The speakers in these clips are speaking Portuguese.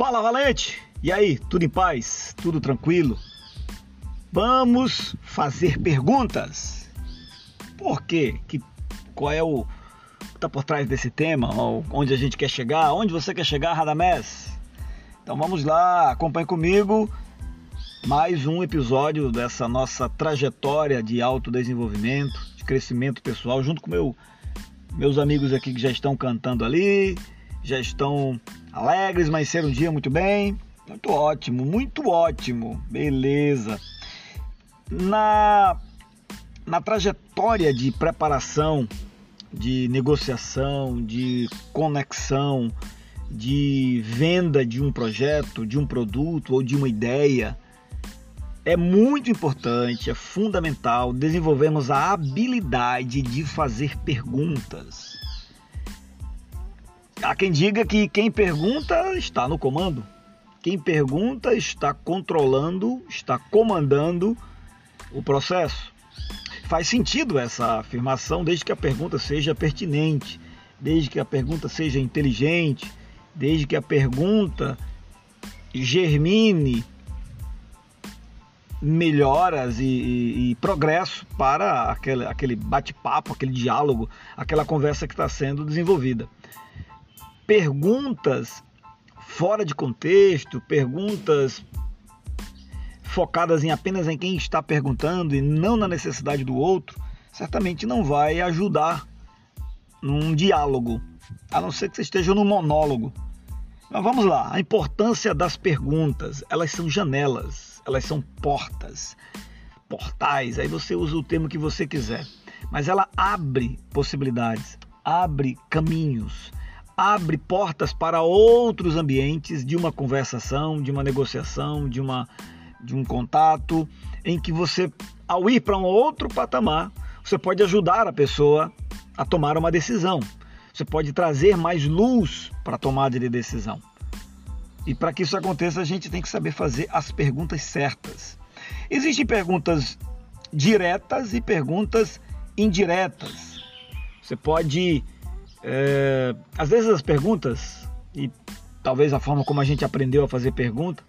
Fala Valente! E aí, tudo em paz? Tudo tranquilo? Vamos fazer perguntas. Por quê? Que, qual é o que está por trás desse tema? Onde a gente quer chegar? Onde você quer chegar, Radamés? Então vamos lá, acompanhe comigo mais um episódio dessa nossa trajetória de autodesenvolvimento, de crescimento pessoal, junto com meu, meus amigos aqui que já estão cantando ali, já estão alegres, mas ser um dia muito bem. Muito ótimo, muito ótimo. Beleza. Na, na trajetória de preparação, de negociação, de conexão, de venda de um projeto, de um produto ou de uma ideia, é muito importante, é fundamental desenvolvermos a habilidade de fazer perguntas. Há quem diga que quem pergunta está no comando. Quem pergunta está controlando, está comandando o processo. Faz sentido essa afirmação desde que a pergunta seja pertinente, desde que a pergunta seja inteligente, desde que a pergunta germine melhoras e, e, e progresso para aquele, aquele bate-papo, aquele diálogo, aquela conversa que está sendo desenvolvida. Perguntas fora de contexto, perguntas focadas em apenas em quem está perguntando e não na necessidade do outro, certamente não vai ajudar num diálogo, a não ser que você esteja num monólogo. Mas vamos lá, a importância das perguntas, elas são janelas elas são portas, portais, aí você usa o termo que você quiser, mas ela abre possibilidades, abre caminhos, abre portas para outros ambientes de uma conversação, de uma negociação, de, uma, de um contato, em que você, ao ir para um outro patamar, você pode ajudar a pessoa a tomar uma decisão. Você pode trazer mais luz para a tomada de decisão. E para que isso aconteça, a gente tem que saber fazer as perguntas certas. Existem perguntas diretas e perguntas indiretas. Você pode. É, às vezes as perguntas, e talvez a forma como a gente aprendeu a fazer pergunta,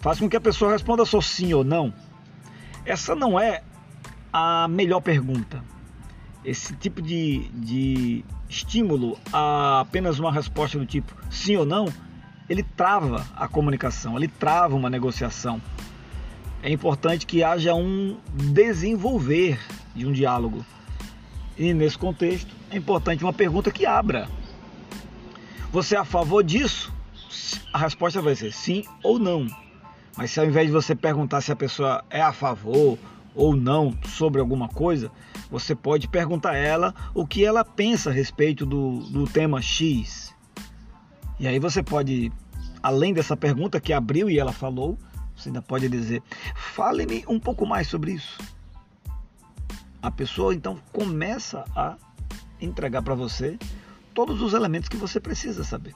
faz com que a pessoa responda só sim ou não. Essa não é a melhor pergunta. Esse tipo de, de estímulo a apenas uma resposta do tipo sim ou não ele trava a comunicação, ele trava uma negociação. É importante que haja um desenvolver de um diálogo. E nesse contexto, é importante uma pergunta que abra. Você é a favor disso? A resposta vai ser sim ou não. Mas se ao invés de você perguntar se a pessoa é a favor ou não sobre alguma coisa, você pode perguntar a ela o que ela pensa a respeito do, do tema X. E aí você pode, além dessa pergunta que abriu e ela falou, você ainda pode dizer: fale-me um pouco mais sobre isso. A pessoa então começa a entregar para você todos os elementos que você precisa saber.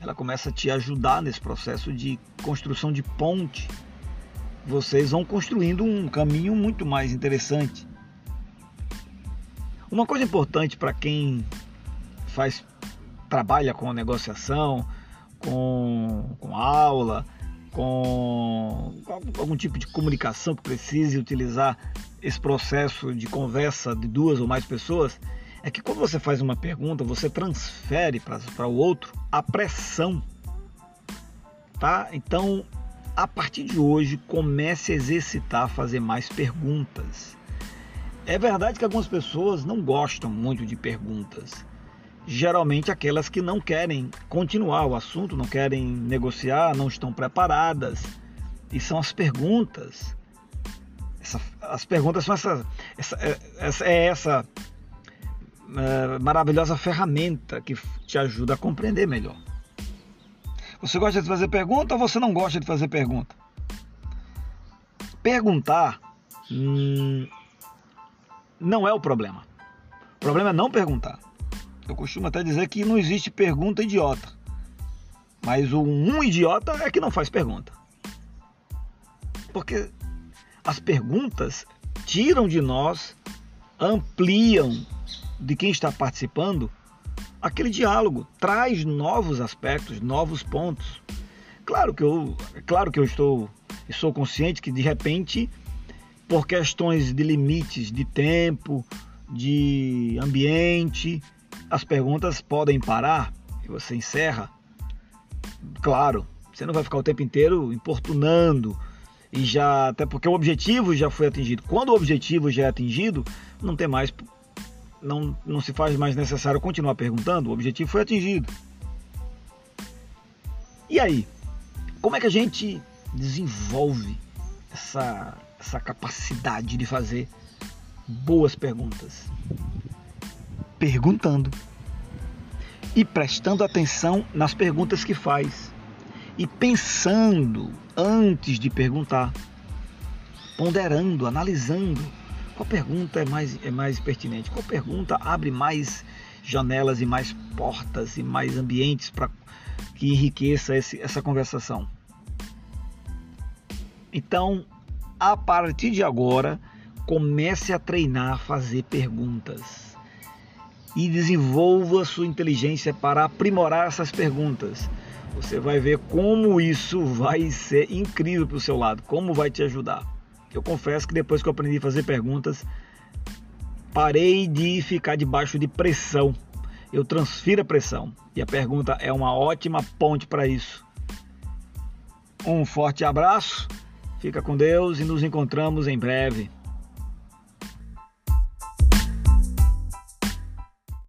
Ela começa a te ajudar nesse processo de construção de ponte. Vocês vão construindo um caminho muito mais interessante. Uma coisa importante para quem faz trabalha com negociação, com, com aula, com algum tipo de comunicação que precise utilizar esse processo de conversa de duas ou mais pessoas, é que quando você faz uma pergunta, você transfere para o outro a pressão. Tá? Então, a partir de hoje, comece a exercitar a fazer mais perguntas. É verdade que algumas pessoas não gostam muito de perguntas geralmente aquelas que não querem continuar o assunto, não querem negociar, não estão preparadas. E são as perguntas. Essa, as perguntas são essa, essa, é, essa é essa é, maravilhosa ferramenta que te ajuda a compreender melhor. Você gosta de fazer pergunta ou você não gosta de fazer pergunta? Perguntar hum, não é o problema. O problema é não perguntar. Eu costumo até dizer que não existe pergunta idiota. Mas um idiota é que não faz pergunta. Porque as perguntas tiram de nós, ampliam de quem está participando aquele diálogo, traz novos aspectos, novos pontos. Claro que eu, claro que eu estou, sou consciente que de repente, por questões de limites de tempo, de ambiente, as perguntas podem parar e você encerra. Claro, você não vai ficar o tempo inteiro importunando e já até porque o objetivo já foi atingido. Quando o objetivo já é atingido, não tem mais não, não se faz mais necessário continuar perguntando, o objetivo foi atingido. E aí, como é que a gente desenvolve essa, essa capacidade de fazer boas perguntas? Perguntando e prestando atenção nas perguntas que faz e pensando antes de perguntar, ponderando, analisando qual pergunta é mais, é mais pertinente, qual pergunta abre mais janelas e mais portas e mais ambientes para que enriqueça esse, essa conversação. Então, a partir de agora, comece a treinar a fazer perguntas e desenvolva sua inteligência para aprimorar essas perguntas. Você vai ver como isso vai ser incrível para o seu lado, como vai te ajudar. Eu confesso que depois que eu aprendi a fazer perguntas, parei de ficar debaixo de pressão. Eu transfiro a pressão e a pergunta é uma ótima ponte para isso. Um forte abraço, fica com Deus e nos encontramos em breve.